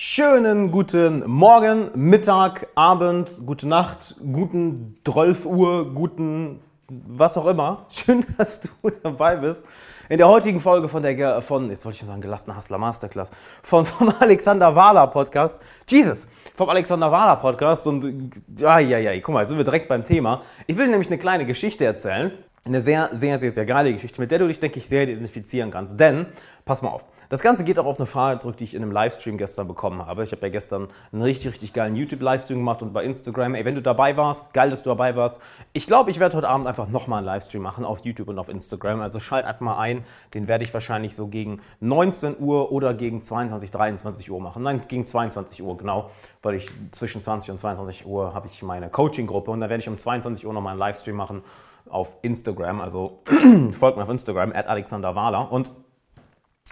Schönen guten Morgen, Mittag, Abend, gute Nacht, guten 12 Uhr, guten was auch immer. Schön, dass du dabei bist. In der heutigen Folge von der, von, jetzt wollte ich schon sagen, gelassener Hustler Masterclass, von, vom Alexander Wahler Podcast. Jesus, vom Alexander Wahler Podcast und, ja, ja, ja, guck mal, jetzt sind wir direkt beim Thema. Ich will nämlich eine kleine Geschichte erzählen. Eine sehr, sehr, sehr, sehr geile Geschichte, mit der du dich, denke ich, sehr identifizieren kannst. Denn, pass mal auf, das Ganze geht auch auf eine Frage zurück, die ich in einem Livestream gestern bekommen habe. Ich habe ja gestern einen richtig, richtig geilen YouTube-Livestream gemacht und bei Instagram. Ey, wenn du dabei warst, geil, dass du dabei warst. Ich glaube, ich werde heute Abend einfach nochmal einen Livestream machen auf YouTube und auf Instagram. Also schalt einfach mal ein. Den werde ich wahrscheinlich so gegen 19 Uhr oder gegen 22, 23 Uhr machen. Nein, gegen 22 Uhr, genau. Weil ich zwischen 20 und 22 Uhr habe ich meine Coaching-Gruppe und da werde ich um 22 Uhr nochmal einen Livestream machen auf Instagram, also folgt mir auf Instagram, at Alexander Wahler. Und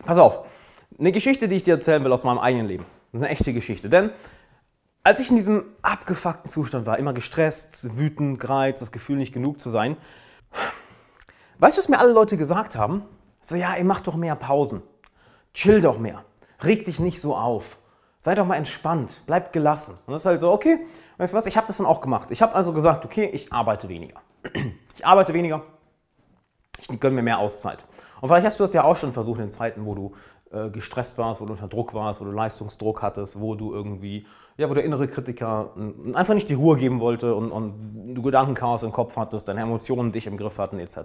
pass auf, eine Geschichte, die ich dir erzählen will aus meinem eigenen Leben. Das ist eine echte Geschichte. Denn als ich in diesem abgefuckten Zustand war, immer gestresst, wütend, gereizt, das Gefühl nicht genug zu sein, weißt du, was mir alle Leute gesagt haben? So, ja, ey, mach doch mehr Pausen. Chill doch mehr. Reg dich nicht so auf. Sei doch mal entspannt. Bleib gelassen. Und das ist halt so, okay, weißt du was, ich habe das dann auch gemacht. Ich habe also gesagt, okay, ich arbeite weniger. Ich arbeite weniger, ich gönne mir mehr Auszeit. Und vielleicht hast du das ja auch schon versucht in Zeiten, wo du äh, gestresst warst, wo du unter Druck warst, wo du Leistungsdruck hattest, wo du irgendwie, ja, wo der innere Kritiker einfach nicht die Ruhe geben wollte und, und du Gedankenchaos im Kopf hattest, deine Emotionen dich im Griff hatten, etc.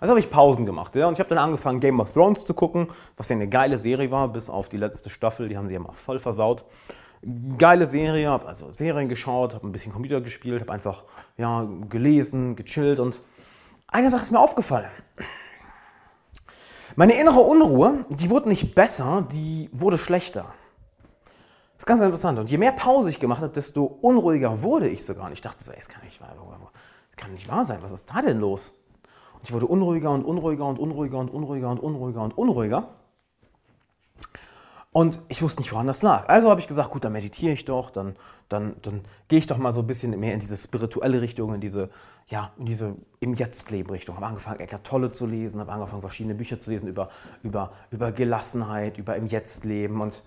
Also habe ich Pausen gemacht, ja, und ich habe dann angefangen, Game of Thrones zu gucken, was ja eine geile Serie war, bis auf die letzte Staffel, die haben sie ja mal voll versaut geile Serie, habe also Serien geschaut, habe ein bisschen Computer gespielt, habe einfach ja, gelesen, gechillt und eine Sache ist mir aufgefallen. Meine innere Unruhe, die wurde nicht besser, die wurde schlechter. Das ist ganz interessant. Und je mehr Pause ich gemacht habe, desto unruhiger wurde ich sogar. Und ich dachte so, ey, das kann nicht wahr, das kann nicht wahr sein. Was ist da denn los? Und ich wurde unruhiger und unruhiger und unruhiger und unruhiger und unruhiger und unruhiger. Und ich wusste nicht, woran das lag. Also habe ich gesagt, gut, dann meditiere ich doch, dann, dann, dann gehe ich doch mal so ein bisschen mehr in diese spirituelle Richtung, in diese, ja, in diese im Jetzt-Leben-Richtung. Habe angefangen, Eckart Tolle zu lesen, habe angefangen, verschiedene Bücher zu lesen über, über, über Gelassenheit, über im Jetzt-Leben. Und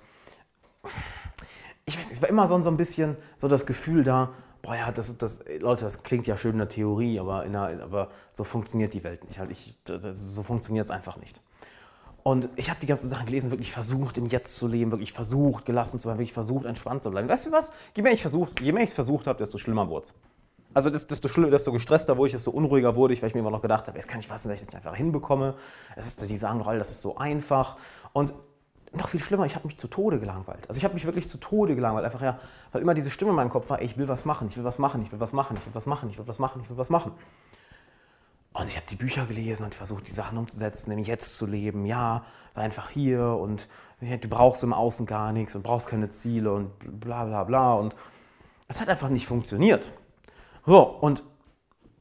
ich weiß nicht, es war immer so, so ein bisschen so das Gefühl da, boah ja, das, das, Leute, das klingt ja schön in der Theorie, aber, in der, aber so funktioniert die Welt nicht. Halt ich, so funktioniert es einfach nicht. Und ich habe die ganzen Sachen gelesen, wirklich versucht, im Jetzt zu leben, wirklich versucht, gelassen zu sein, wirklich versucht, entspannt zu bleiben. Weißt du was? Je mehr ich es versucht habe, desto schlimmer wurde es. Also desto, desto gestresster wurde ich, desto unruhiger wurde ich, weil ich mir immer noch gedacht habe, jetzt kann ich was, wenn ich das einfach hinbekomme. Ist, die sagen doch alle, das ist so einfach. Und noch viel schlimmer, ich habe mich zu Tode gelangweilt. Also ich habe mich wirklich zu Tode gelangweilt. Einfach ja, weil immer diese Stimme in meinem Kopf war, ey, ich will was machen, ich will was machen, ich will was machen, ich will was machen, ich will was machen, ich will was machen. Ich will was machen. Und ich habe die Bücher gelesen und versucht, die Sachen umzusetzen, im Jetzt zu leben. Ja, sei einfach hier und du brauchst im Außen gar nichts und brauchst keine Ziele und bla bla bla. Und es hat einfach nicht funktioniert. So, und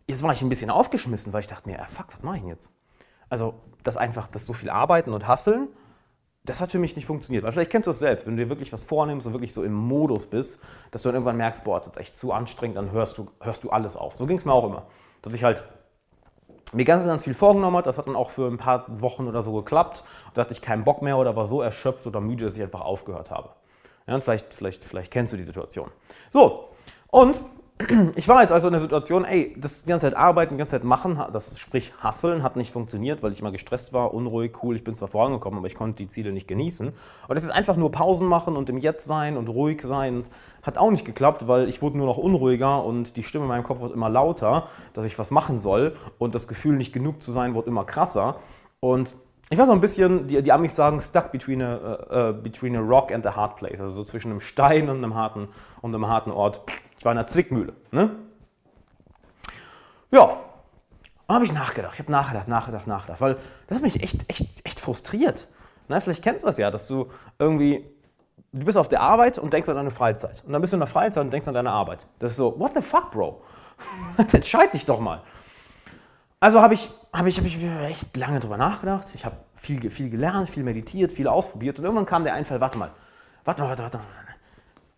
jetzt war ich ein bisschen aufgeschmissen, weil ich dachte mir, ah, fuck, was mache ich denn jetzt? Also, das einfach, das so viel Arbeiten und Hasseln, das hat für mich nicht funktioniert. Weil vielleicht kennst du es selbst, wenn du dir wirklich was vornimmst und wirklich so im Modus bist, dass du dann irgendwann merkst, boah, das ist echt zu anstrengend, dann hörst du, hörst du alles auf. So ging es mir auch immer. Dass ich halt mir ganz, ganz viel vorgenommen hat. Das hat dann auch für ein paar Wochen oder so geklappt. Da hatte ich keinen Bock mehr oder war so erschöpft oder müde, dass ich einfach aufgehört habe. Ja, vielleicht, vielleicht, vielleicht kennst du die Situation. So, und ich war jetzt also in der Situation, ey, das die ganze Zeit arbeiten, die ganze Zeit machen, das sprich Hasseln, hat nicht funktioniert, weil ich immer gestresst war, unruhig, cool, ich bin zwar vorangekommen, aber ich konnte die Ziele nicht genießen. Und das ist einfach nur Pausen machen und im Jetzt sein und ruhig sein, hat auch nicht geklappt, weil ich wurde nur noch unruhiger und die Stimme in meinem Kopf wird immer lauter, dass ich was machen soll und das Gefühl, nicht genug zu sein, wird immer krasser. Und ich war so ein bisschen, die, die Amis sagen, stuck between a, uh, between a rock and a hard place, also so zwischen einem Stein und einem harten, und einem harten Ort. Ich war in der Zwickmühle. Ne? Ja, habe ich nachgedacht. Ich habe nachgedacht, nachgedacht, nachgedacht, weil das hat mich echt, echt, echt frustriert. Ne? Vielleicht kennst du das ja, dass du irgendwie, du bist auf der Arbeit und denkst an deine Freizeit. Und dann bist du in der Freizeit und denkst an deine Arbeit. Das ist so, what the fuck, Bro? Entscheid dich doch mal. Also habe ich, hab ich, hab ich echt lange drüber nachgedacht. Ich habe viel, viel gelernt, viel meditiert, viel ausprobiert. Und irgendwann kam der Einfall, warte mal, warte mal, warte, warte.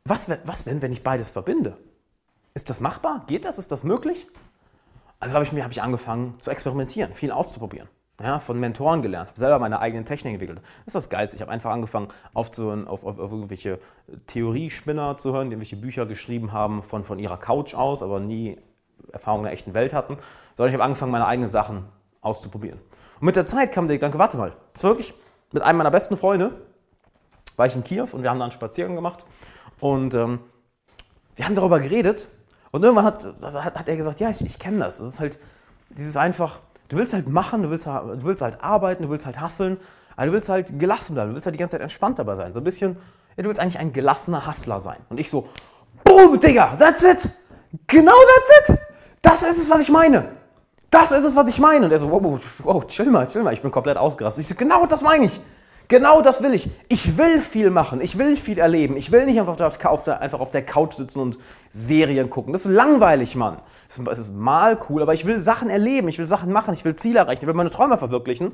Was, was denn, wenn ich beides verbinde? Ist das machbar? Geht das? Ist das möglich? Also habe ich, hab ich angefangen zu experimentieren, viel auszuprobieren. ja, von Mentoren gelernt, habe selber meine eigenen Techniken entwickelt. Das ist das Geilste. Ich habe einfach angefangen, aufzuhören, auf, auf, auf irgendwelche Theoriespinner zu hören, die irgendwelche Bücher geschrieben haben von, von ihrer Couch aus, aber nie Erfahrung in der echten Welt hatten, sondern ich habe angefangen, meine eigenen Sachen auszuprobieren. Und mit der Zeit kam der Gedanke, warte mal, das war wirklich mit einem meiner besten Freunde, war ich in Kiew und wir haben da einen Spaziergang gemacht und ähm, wir haben darüber geredet und irgendwann hat, hat, hat er gesagt, ja, ich, ich kenne das. Das ist halt dieses einfach, du willst halt machen, du willst, du willst halt arbeiten, du willst halt hasseln, aber du willst halt gelassen bleiben, du willst halt die ganze Zeit entspannt dabei sein. So ein bisschen, ja, du willst eigentlich ein gelassener Hustler sein. Und ich so, boom, Digga, that's it. Genau that's it. Das ist es, was ich meine. Das ist es, was ich meine. Und er so, wow, wow, chill mal, chill mal. Ich bin komplett ausgerastet. Ich so, genau das meine ich. Genau das will ich. Ich will viel machen. Ich will viel erleben. Ich will nicht einfach auf der, einfach auf der Couch sitzen und Serien gucken. Das ist langweilig, Mann. Es ist mal cool, aber ich will Sachen erleben. Ich will Sachen machen. Ich will Ziele erreichen. Ich will meine Träume verwirklichen.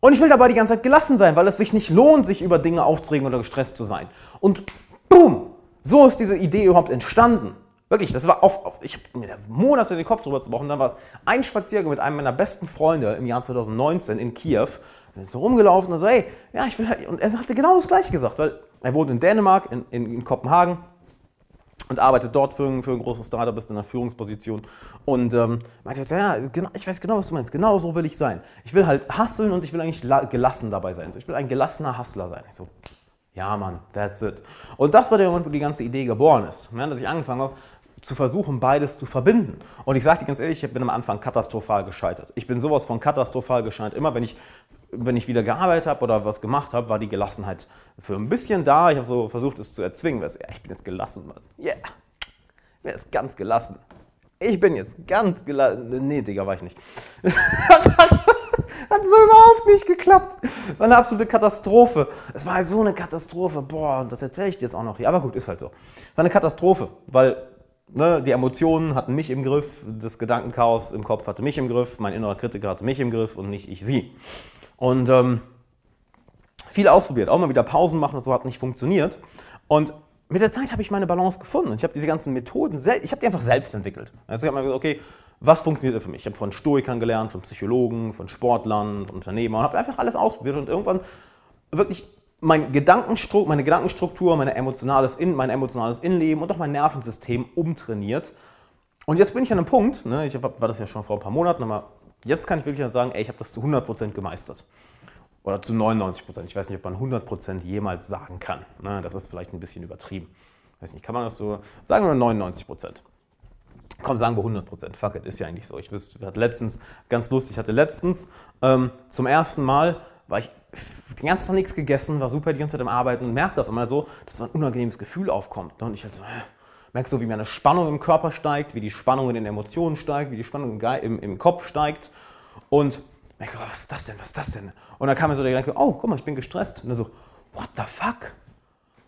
Und ich will dabei die ganze Zeit gelassen sein, weil es sich nicht lohnt, sich über Dinge aufzuregen oder gestresst zu sein. Und boom, so ist diese Idee überhaupt entstanden. Wirklich, das war auf, auf ich habe mir Monate den Kopf drüber zerbrochen. Dann war es ein Spaziergang mit einem meiner besten Freunde im Jahr 2019 in Kiew. Wir sind so rumgelaufen und so, hey, ja, ich will halt, und er hatte genau das Gleiche gesagt, weil er wohnt in Dänemark, in, in, in Kopenhagen und arbeitet dort für für ein großes Startup, ist in einer Führungsposition und ähm, meinte ja, genau, ich weiß genau, was du meinst, genau so will ich sein. Ich will halt hustlen und ich will eigentlich gelassen dabei sein. Ich will ein gelassener Hustler sein. Ich so, ja, Mann, that's it. Und das war der Moment, wo die ganze Idee geboren ist. Ja, dass ich angefangen habe, zu versuchen, beides zu verbinden. Und ich sage dir ganz ehrlich, ich bin am Anfang katastrophal gescheitert. Ich bin sowas von katastrophal gescheitert. Immer wenn ich, wenn ich wieder gearbeitet habe oder was gemacht habe, war die Gelassenheit für ein bisschen da. Ich habe so versucht, es zu erzwingen. Ja, ich bin jetzt gelassen, Mann. Yeah. Bin jetzt ganz gelassen. Ich bin jetzt ganz gelassen. Nee, Digga, war ich nicht. Hat so überhaupt nicht geklappt. War eine absolute Katastrophe. Es war so eine Katastrophe. Boah, das erzähle ich dir jetzt auch noch hier. Aber gut, ist halt so. War eine Katastrophe, weil ne, die Emotionen hatten mich im Griff, das Gedankenchaos im Kopf hatte mich im Griff, mein innerer Kritiker hatte mich im Griff und nicht ich sie. Und ähm, viel ausprobiert, auch mal wieder Pausen machen und so hat nicht funktioniert. Und mit der Zeit habe ich meine Balance gefunden und ich habe diese ganzen Methoden, ich habe die einfach selbst entwickelt. Also ich habe mir gesagt, okay, was funktioniert für mich? Ich habe von Stoikern gelernt, von Psychologen, von Sportlern, von Unternehmern und habe einfach alles ausprobiert und irgendwann wirklich mein Gedankenstru meine Gedankenstruktur, meine emotionales In mein emotionales Innenleben und auch mein Nervensystem umtrainiert. Und jetzt bin ich an einem Punkt, ne, ich war das ja schon vor ein paar Monaten, aber jetzt kann ich wirklich sagen, ey, ich habe das zu 100% gemeistert. Oder zu 99%. Ich weiß nicht, ob man 100% jemals sagen kann. Ne, das ist vielleicht ein bisschen übertrieben. Ich weiß nicht, kann man das so, sagen wir 99%. Komm, sagen wir 100%. Fuck it, ist ja eigentlich so. Ich hatte letztens, ganz lustig, ich hatte letztens ähm, zum ersten Mal, war ich den ganzen Tag nichts gegessen, war super die ganze Zeit am Arbeiten und merkte auf einmal so, dass so ein unangenehmes Gefühl aufkommt. Und ich halt so, äh, merke so, wie meine Spannung im Körper steigt, wie die Spannung in den Emotionen steigt, wie die Spannung im, im Kopf steigt. Und merke so, was ist das denn, was ist das denn? Und dann kam mir so der Gedanke, oh, guck mal, ich bin gestresst. Und dann so, what the fuck?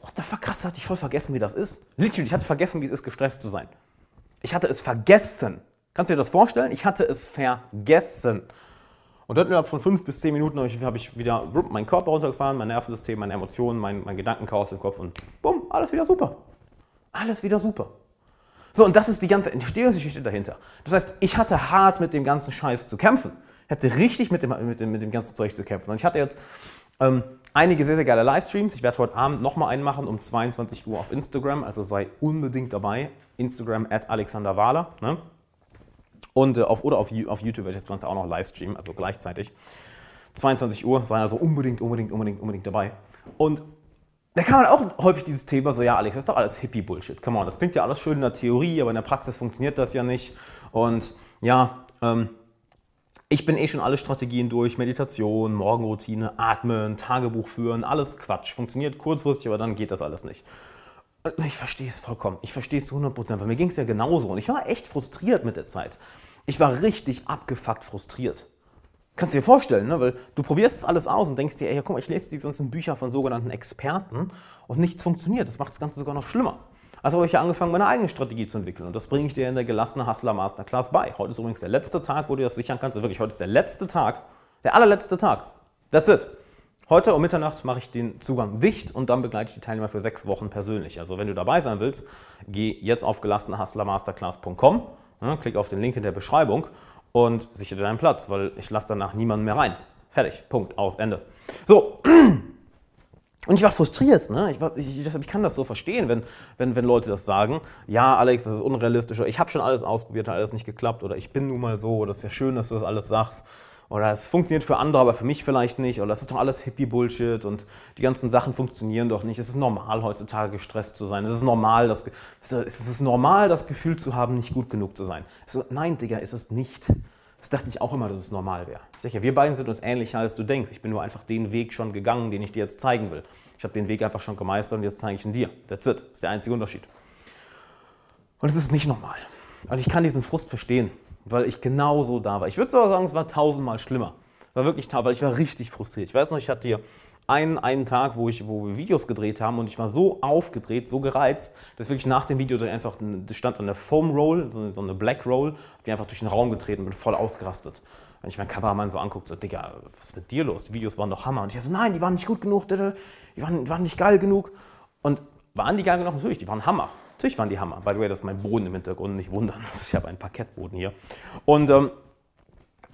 What the fuck, krass, hatte ich voll vergessen, wie das ist. Literally, ich hatte vergessen, wie es ist, gestresst zu sein. Ich hatte es vergessen. Kannst du dir das vorstellen? Ich hatte es vergessen. Und dort innerhalb von fünf bis zehn Minuten habe ich, hab ich wieder meinen Körper runtergefahren, mein Nervensystem, meine Emotionen, mein, mein Gedankenchaos im Kopf und bumm, alles wieder super. Alles wieder super. So, und das ist die ganze Entstehungsgeschichte dahinter. Das heißt, ich hatte hart mit dem ganzen Scheiß zu kämpfen. Ich hatte richtig mit dem, mit dem, mit dem ganzen Zeug zu kämpfen. Und ich hatte jetzt ähm, einige sehr, sehr geile Livestreams. Ich werde heute Abend nochmal einen machen um 22 Uhr auf Instagram. Also sei unbedingt dabei. Instagram at Alexander Wahler. Ne? Und äh, auf, oder auf, auf YouTube werde ich das Ganze auch noch live streamen, also gleichzeitig. 22 Uhr, seien also unbedingt, unbedingt, unbedingt, unbedingt dabei. Und da kann man auch häufig dieses Thema so, ja Alex, das ist doch alles Hippie-Bullshit. Come on, das klingt ja alles schön in der Theorie, aber in der Praxis funktioniert das ja nicht. Und ja, ähm, ich bin eh schon alle Strategien durch, Meditation, Morgenroutine, Atmen, Tagebuch führen, alles Quatsch. Funktioniert kurzfristig, aber dann geht das alles nicht. Ich verstehe es vollkommen. Ich verstehe es zu 100 Prozent, weil mir ging es ja genauso. Und ich war echt frustriert mit der Zeit. Ich war richtig abgefuckt frustriert. Kannst du dir vorstellen, ne? weil du probierst es alles aus und denkst dir, ey, guck mal, ich lese die ganzen Bücher von sogenannten Experten und nichts funktioniert. Das macht das Ganze sogar noch schlimmer. Also habe ich ja angefangen, meine eigene Strategie zu entwickeln. Und das bringe ich dir in der gelassene Hustler Masterclass bei. Heute ist übrigens der letzte Tag, wo du das sichern kannst. Also wirklich, heute ist der letzte Tag, der allerletzte Tag. That's it. Heute um Mitternacht mache ich den Zugang dicht und dann begleite ich die Teilnehmer für sechs Wochen persönlich. Also wenn du dabei sein willst, geh jetzt auf gelassenehustlermasterclass.com, ja, klick auf den Link in der Beschreibung und sichere deinen Platz, weil ich lasse danach niemanden mehr rein. Fertig, Punkt, aus, Ende. So, und ich war frustriert. Ne? Ich, war, ich, ich, kann das so verstehen, wenn, wenn, wenn Leute das sagen. Ja, Alex, das ist unrealistisch. Oder ich habe schon alles ausprobiert, hat alles nicht geklappt. Oder ich bin nun mal so. Oder es ist ja schön, dass du das alles sagst. Oder es funktioniert für andere, aber für mich vielleicht nicht. Oder das ist doch alles Hippie-Bullshit und die ganzen Sachen funktionieren doch nicht. Es ist normal, heutzutage gestresst zu sein. Es ist normal, das, es ist normal, das Gefühl zu haben, nicht gut genug zu sein. So, nein, Digga, ist es nicht. Das dachte ich auch immer, dass es normal wäre. Ja, wir beiden sind uns ähnlicher, als du denkst. Ich bin nur einfach den Weg schon gegangen, den ich dir jetzt zeigen will. Ich habe den Weg einfach schon gemeistert und jetzt zeige ich ihn dir. That's it. Das ist der einzige Unterschied. Und es ist nicht normal. Und ich kann diesen Frust verstehen, weil ich genauso da war. Ich würde sogar sagen, es war tausendmal schlimmer. War wirklich weil ich war richtig frustriert. Ich weiß noch, ich hatte hier einen, einen Tag, wo, ich, wo wir Videos gedreht haben und ich war so aufgedreht, so gereizt, dass wirklich nach dem Video einfach, das stand an der Foam Roll, so eine Black Roll, die einfach durch den Raum getreten und bin voll ausgerastet. Wenn ich meinen Kameramann so angucke, so, Digga, was ist mit dir los? Die Videos waren doch Hammer. Und ich so, nein, die waren nicht gut genug, die waren, die waren nicht geil genug. Und waren die geil genug? Natürlich, die waren Hammer. Natürlich waren die Hammer. By the way, das ist mein Boden im Hintergrund, nicht wundern. Das ist ja ein Parkettboden hier. Und ähm,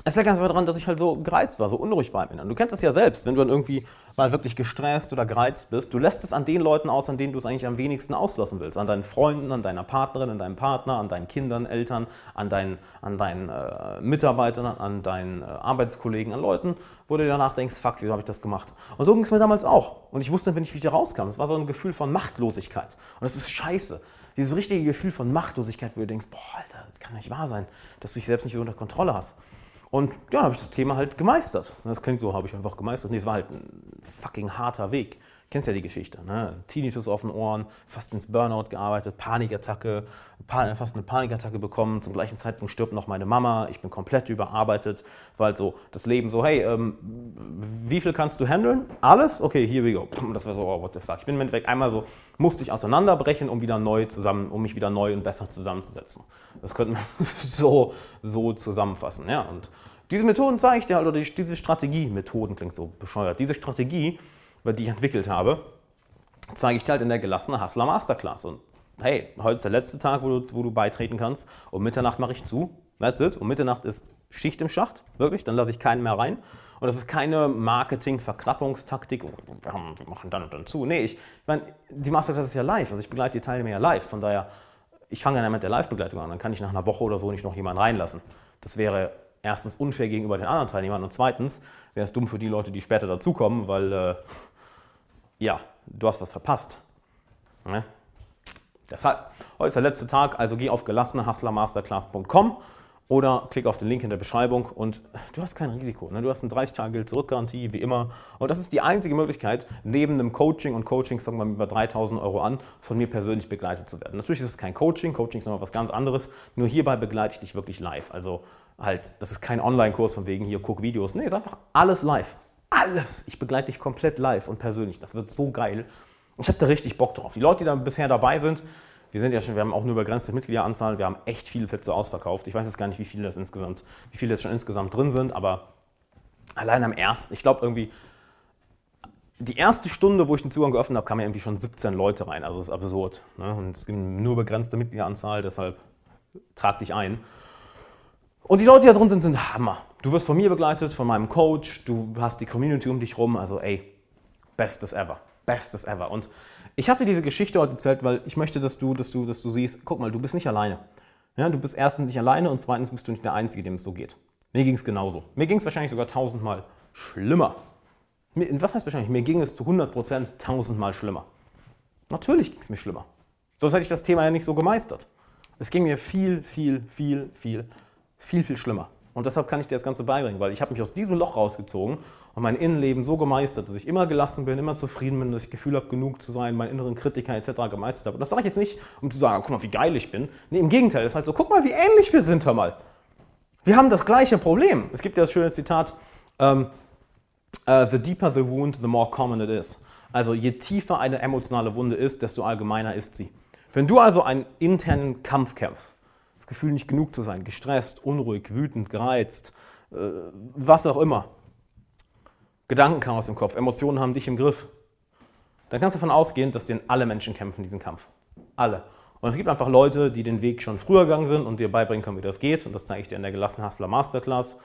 es lag ganz einfach daran, dass ich halt so gereizt war, so unruhig war. Und du kennst es ja selbst, wenn du dann irgendwie mal wirklich gestresst oder gereizt bist, du lässt es an den Leuten aus, an denen du es eigentlich am wenigsten auslassen willst. An deinen Freunden, an deiner Partnerin, an deinem Partner, an deinen Kindern, Eltern, an deinen, an deinen äh, Mitarbeitern, an deinen äh, Arbeitskollegen, an Leuten, wo du danach denkst, fuck, wieso habe ich das gemacht? Und so ging es mir damals auch. Und ich wusste dann, wenn ich wieder rauskam, es war so ein Gefühl von Machtlosigkeit. Und das ist scheiße. Dieses richtige Gefühl von Machtlosigkeit, wo du denkst, boah, Alter, das kann nicht wahr sein, dass du dich selbst nicht so unter Kontrolle hast. Und ja, habe ich das Thema halt gemeistert. Das klingt so, habe ich einfach gemeistert. Nee, es war halt ein fucking harter Weg. Kennst ja die Geschichte, ne? Tinnitus auf den Ohren, fast ins Burnout gearbeitet, Panikattacke, fast eine Panikattacke bekommen. Zum gleichen Zeitpunkt stirbt noch meine Mama. Ich bin komplett überarbeitet. Halt so das Leben so, hey, ähm, wie viel kannst du handeln? Alles? Okay, here we go. Das war so, oh, what the fuck. Ich bin im Endeffekt einmal so, musste ich auseinanderbrechen, um wieder neu zusammen, um mich wieder neu und besser zusammenzusetzen. Das könnte man so, so zusammenfassen, ja. Und diese Methoden zeige ich dir, oder diese Strategie, Methoden klingt so bescheuert, diese Strategie, die ich entwickelt habe, zeige ich dir halt in der gelassenen Hustler Masterclass. Und hey, heute ist der letzte Tag, wo du, wo du beitreten kannst. Um Mitternacht mache ich zu. That's it. Um Mitternacht ist Schicht im Schacht, wirklich. Dann lasse ich keinen mehr rein. Und das ist keine Marketing-Verklappungstaktik. Wir machen dann und dann zu. Nee, ich, ich meine, die Masterclass ist ja live. Also ich begleite die Teilnehmer ja live. Von daher, ich fange dann mit der Live-Begleitung an. Dann kann ich nach einer Woche oder so nicht noch jemanden reinlassen. Das wäre erstens unfair gegenüber den anderen Teilnehmern und zweitens wäre es dumm für die Leute, die später dazukommen, weil äh, ja, du hast was verpasst. Ne? Deshalb, heute ist der letzte Tag, also geh auf gelassenehustlermasterclass.com oder klick auf den Link in der Beschreibung und du hast kein Risiko. Ne? Du hast eine 30-Tage-Geld-Zurück-Garantie, wie immer. Und das ist die einzige Möglichkeit, neben einem Coaching, und Coachings fangen wir mit über 3000 Euro an, von mir persönlich begleitet zu werden. Natürlich ist es kein Coaching, Coaching ist nochmal was ganz anderes, nur hierbei begleite ich dich wirklich live. Also halt, das ist kein Online-Kurs von wegen hier, guck Videos. Nee, ist einfach alles live alles. Ich begleite dich komplett live und persönlich. Das wird so geil. Ich habe da richtig Bock drauf. Die Leute, die da bisher dabei sind, wir sind ja schon, wir haben auch nur begrenzte Mitgliederanzahl, wir haben echt viele Plätze ausverkauft. Ich weiß jetzt gar nicht, wie viele das insgesamt, wie viele jetzt schon insgesamt drin sind, aber allein am ersten, ich glaube irgendwie, die erste Stunde, wo ich den Zugang geöffnet habe, kamen ja irgendwie schon 17 Leute rein. Also das ist absurd. Ne? Und es gibt nur begrenzte Mitgliederanzahl, deshalb trag dich ein. Und die Leute, die da drin sind, sind Hammer. Du wirst von mir begleitet, von meinem Coach, du hast die Community um dich rum, also ey, bestes ever, bestes ever. Und ich habe dir diese Geschichte heute erzählt, weil ich möchte, dass du, dass du, dass du siehst, guck mal, du bist nicht alleine. Ja, du bist erstens nicht alleine und zweitens bist du nicht der Einzige, dem es so geht. Mir ging es genauso. Mir ging es wahrscheinlich sogar tausendmal schlimmer. Was heißt wahrscheinlich? Mir ging es zu 100% tausendmal schlimmer. Natürlich ging es mir schlimmer. Sonst hätte ich das Thema ja nicht so gemeistert. Es ging mir viel, viel, viel, viel, viel, viel schlimmer. Und deshalb kann ich dir das Ganze beibringen, weil ich habe mich aus diesem Loch rausgezogen und mein Innenleben so gemeistert, dass ich immer gelassen bin, immer zufrieden bin, dass ich Gefühl habe, genug zu sein, meinen inneren Kritiker etc. gemeistert habe. Und das sage ich jetzt nicht, um zu sagen, guck mal, wie geil ich bin. Nee, im Gegenteil, es ist halt so, guck mal, wie ähnlich wir sind, hör mal. Wir haben das gleiche Problem. Es gibt ja das schöne Zitat, um, uh, the deeper the wound, the more common it is. Also je tiefer eine emotionale Wunde ist, desto allgemeiner ist sie. Wenn du also einen internen Kampf kämpfst, Gefühl, nicht genug zu sein, gestresst, unruhig, wütend, gereizt, äh, was auch immer. Gedankenchaos im Kopf, Emotionen haben dich im Griff. Dann kannst du davon ausgehen, dass den alle Menschen kämpfen, diesen Kampf. Alle. Und es gibt einfach Leute, die den Weg schon früher gegangen sind und dir beibringen können, wie das geht. Und das zeige ich dir in der gelassenen Hustler Masterclass.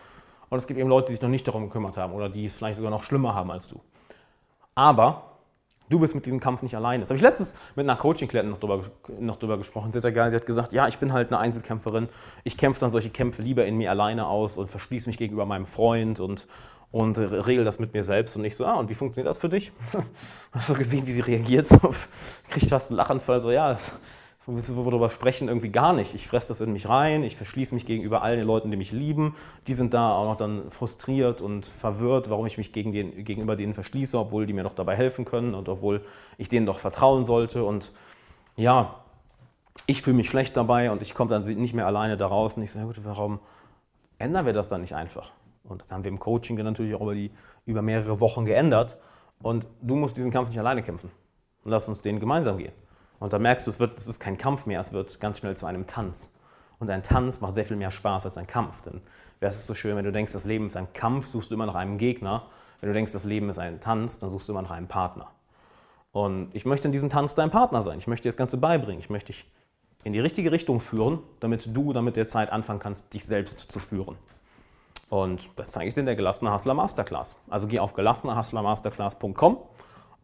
Und es gibt eben Leute, die sich noch nicht darum gekümmert haben oder die es vielleicht sogar noch schlimmer haben als du. Aber du bist mit diesem Kampf nicht alleine. Das habe ich letztens mit einer Coaching-Klientin noch drüber, noch drüber gesprochen. Sehr, sehr geil. Sie hat gesagt, ja, ich bin halt eine Einzelkämpferin. Ich kämpfe dann solche Kämpfe lieber in mir alleine aus und verschließe mich gegenüber meinem Freund und, und regel das mit mir selbst. Und ich so, ah, und wie funktioniert das für dich? Hast du gesehen, wie sie reagiert? So, kriegt fast einen Lachanfall. So, ja, worüber sprechen, irgendwie gar nicht. Ich fresse das in mich rein, ich verschließe mich gegenüber allen den Leuten, die mich lieben. Die sind da auch noch dann frustriert und verwirrt, warum ich mich gegen den, gegenüber denen verschließe, obwohl die mir doch dabei helfen können und obwohl ich denen doch vertrauen sollte. Und ja, ich fühle mich schlecht dabei und ich komme dann nicht mehr alleine da raus. Und ich sage, gut, warum ändern wir das dann nicht einfach? Und das haben wir im Coaching natürlich auch über, die, über mehrere Wochen geändert. Und du musst diesen Kampf nicht alleine kämpfen. Lass uns den gemeinsam gehen. Und da merkst du, es, wird, es ist kein Kampf mehr, es wird ganz schnell zu einem Tanz. Und ein Tanz macht sehr viel mehr Spaß als ein Kampf. Denn wäre es so schön, wenn du denkst, das Leben ist ein Kampf, suchst du immer nach einem Gegner. Wenn du denkst, das Leben ist ein Tanz, dann suchst du immer nach einem Partner. Und ich möchte in diesem Tanz dein Partner sein. Ich möchte dir das Ganze beibringen. Ich möchte dich in die richtige Richtung führen, damit du damit der Zeit anfangen kannst, dich selbst zu führen. Und das zeige ich dir in der Gelassene Hustler Masterclass. Also geh auf gelassenehustlermasterclass.com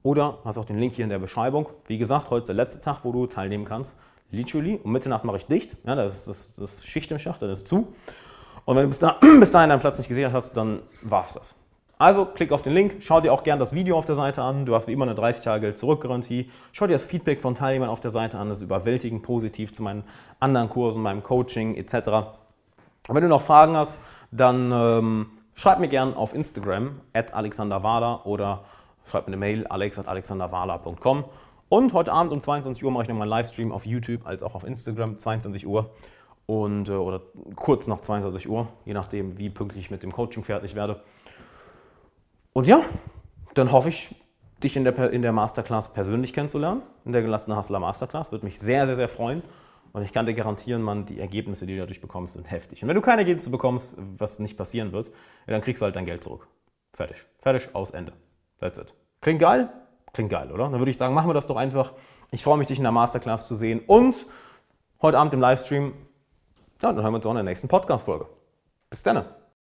oder hast auch den Link hier in der Beschreibung. Wie gesagt, heute ist der letzte Tag, wo du teilnehmen kannst. Literally. Um Mitternacht mache ich dicht. Ja, das ist das, das Schicht im Schacht, das ist zu. Und wenn du bis, da, bis dahin deinen Platz nicht gesehen hast, dann war es das. Also klick auf den Link, schau dir auch gerne das Video auf der Seite an. Du hast wie immer eine 30 Tage Geld zurück Garantie. Schau dir das Feedback von Teilnehmern auf der Seite an. Das ist überwältigend positiv zu meinen anderen Kursen, meinem Coaching etc. Und wenn du noch Fragen hast, dann ähm, schreib mir gerne auf Instagram at alexanderwader oder schreibt mir eine Mail alex.alexanderwala.com. Und heute Abend um 22 Uhr mache ich nochmal einen Livestream auf YouTube als auch auf Instagram, 22 Uhr. Und, äh, oder kurz nach 22 Uhr, je nachdem, wie pünktlich ich mit dem Coaching fertig werde. Und ja, dann hoffe ich, dich in der, in der Masterclass persönlich kennenzulernen, in der gelassenen Hustler Masterclass. Würde mich sehr, sehr, sehr freuen. Und ich kann dir garantieren, man, die Ergebnisse, die du dadurch bekommst, sind heftig. Und wenn du keine Ergebnisse bekommst, was nicht passieren wird, dann kriegst du halt dein Geld zurück. Fertig. Fertig, aus, Ende. That's it. Klingt geil? Klingt geil, oder? Dann würde ich sagen, machen wir das doch einfach. Ich freue mich, dich in der Masterclass zu sehen und heute Abend im Livestream. Ja, dann hören wir uns auch in der nächsten Podcast-Folge. Bis dann.